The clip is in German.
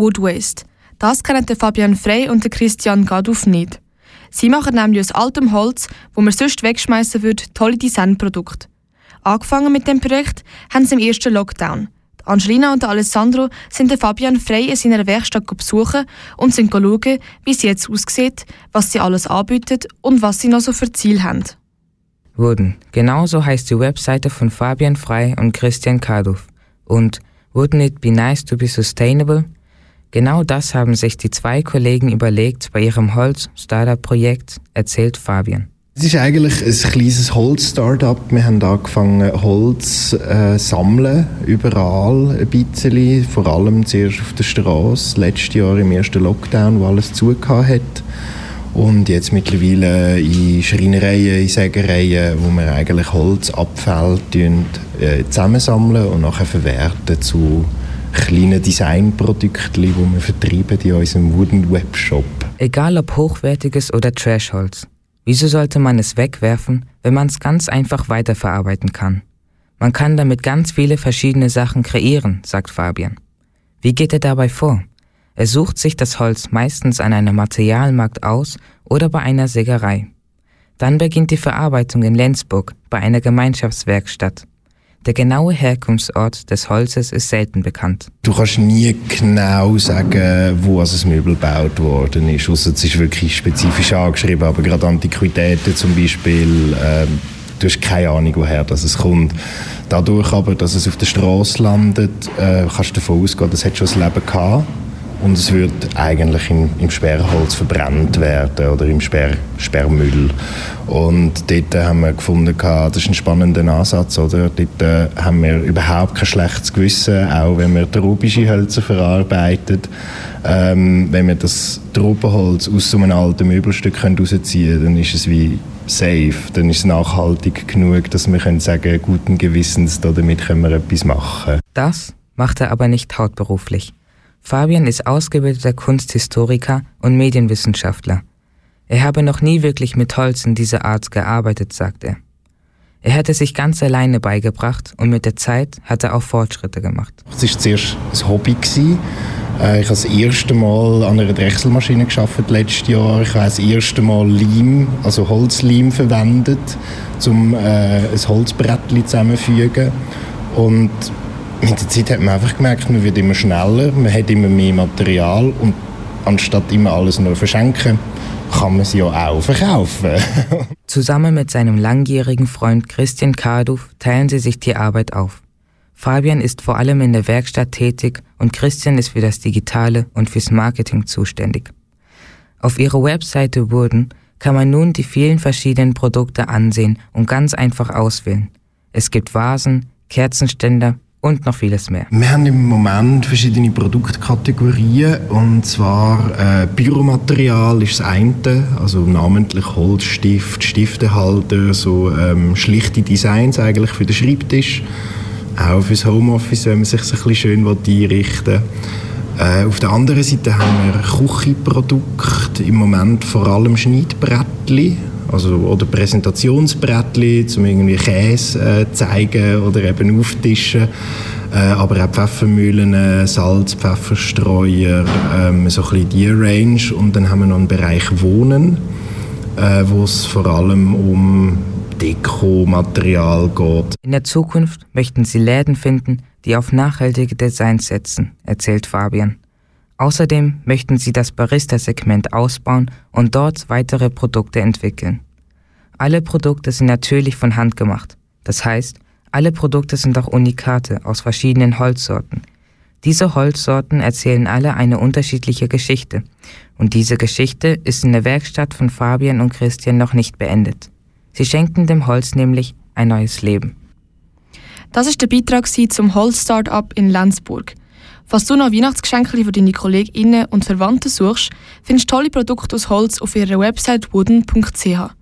Wood Waste. Das kennen Fabian Frey und Christian Gaduff nicht. Sie machen nämlich aus altem Holz, wo man sonst wegschmeißen würde, tolle Designprodukte. Angefangen mit dem Projekt haben sie im ersten Lockdown. Angelina und Alessandro sind Fabian Frey in seiner Werkstatt besuchen und sind schauen, wie es jetzt aussieht, was sie alles anbieten und was sie noch so für Ziel haben. Wurden. Genauso heißt die Webseite von Fabian Frey und Christian Kaduff. Und Wouldn't it be nice to be sustainable? Genau das haben sich die zwei Kollegen überlegt bei ihrem Holz-Startup-Projekt, erzählt Fabian. Es ist eigentlich ein kleines Holz-Startup. Wir haben angefangen, Holz äh, sammeln, überall ein bisschen. Vor allem zuerst auf der Straße, letztes Jahr im ersten Lockdown, wo alles zugehört hat. Und jetzt mittlerweile in Schreinereien, in Sägereien, wo wir eigentlich Holzabfälle äh, zusammensammeln und nachher verwerten zu kleinen Designprodukten, die wir vertreiben in unserem Wooden Webshop. Egal ob hochwertiges oder Trashholz. Wieso sollte man es wegwerfen, wenn man es ganz einfach weiterverarbeiten kann? Man kann damit ganz viele verschiedene Sachen kreieren, sagt Fabian. Wie geht er dabei vor? Er sucht sich das Holz meistens an einem Materialmarkt aus oder bei einer Sägerei. Dann beginnt die Verarbeitung in Lenzburg bei einer Gemeinschaftswerkstatt. Der genaue Herkunftsort des Holzes ist selten bekannt. Du kannst nie genau sagen, wo das Möbel gebaut worden ist. Also es ist wirklich spezifisch angeschrieben, aber gerade Antiquitäten zum Beispiel, äh, du hast keine Ahnung, woher das kommt. Dadurch aber, dass es auf der Straße landet, äh, kannst du davon ausgehen, das hat schon ein Leben gehabt und es wird eigentlich im, im Sperrholz verbrannt werden oder im Sperr, Sperrmüll. Und dort haben wir gefunden, das ist ein spannender Ansatz. Oder? Dort äh, haben wir überhaupt kein schlechtes Gewissen, auch wenn wir tropische Hölzer verarbeitet. Ähm, wenn wir das Tropenholz aus so einem alten Möbelstück rausziehen können, dann ist es wie safe. Dann ist es nachhaltig genug, dass wir können sagen guten Gewissens, damit können wir etwas machen. Das macht er aber nicht hauptberuflich. Fabian ist ausgebildeter Kunsthistoriker und Medienwissenschaftler. Er habe noch nie wirklich mit Holz in dieser Art gearbeitet, sagt er. Er hätte sich ganz alleine beigebracht und mit der Zeit hat er auch Fortschritte gemacht. Es war zuerst ein Hobby. Äh, ich habe das erste Mal an einer Drechselmaschine geschafft letztes Jahr. Ich habe das erste Mal Leim, also Holzleim verwendet, um äh, ein Holzbrettchen zusammenzufügen. Und mit der Zeit hat man einfach gemerkt, man wird immer schneller, man hat immer mehr Material und anstatt immer alles nur verschenken, kann man sie ja auch verkaufen. Zusammen mit seinem langjährigen Freund Christian Karduf teilen sie sich die Arbeit auf. Fabian ist vor allem in der Werkstatt tätig und Christian ist für das Digitale und fürs Marketing zuständig. Auf ihrer Webseite wurden kann man nun die vielen verschiedenen Produkte ansehen und ganz einfach auswählen. Es gibt Vasen, Kerzenständer, und noch vieles mehr. Wir haben im Moment verschiedene Produktkategorien. Und zwar äh, Büromaterial ist das eine, also namentlich Holzstift, Stiftehalter, so ähm, schlichte Designs eigentlich für den Schreibtisch, auch fürs Homeoffice, wenn man sich ein bisschen schön einrichten will. Äh, auf der anderen Seite haben wir Küchenprodukte, im Moment vor allem Schneidbrettchen, also, oder Präsentationsbrettchen, um irgendwie Käse äh, zeigen oder eben auftischen. Äh, aber auch Pfeffermühlen, äh, Salz, Pfefferstreuer, ähm, so ein bisschen die Range. Und dann haben wir noch einen Bereich Wohnen, äh, wo es vor allem um Dekomaterial geht. In der Zukunft möchten sie Läden finden, die auf nachhaltige Designs setzen, erzählt Fabian. Außerdem möchten sie das Barista-Segment ausbauen und dort weitere Produkte entwickeln. Alle Produkte sind natürlich von Hand gemacht. Das heißt, alle Produkte sind auch Unikate aus verschiedenen Holzsorten. Diese Holzsorten erzählen alle eine unterschiedliche Geschichte. Und diese Geschichte ist in der Werkstatt von Fabian und Christian noch nicht beendet. Sie schenken dem Holz nämlich ein neues Leben. Das ist der Beitrag zum Holz-Startup in Lenzburg. Falls du noch Weihnachtsgeschenke für deine KollegInnen und Verwandten suchst, findest du tolle Produkte aus Holz auf ihrer Website wooden.ch.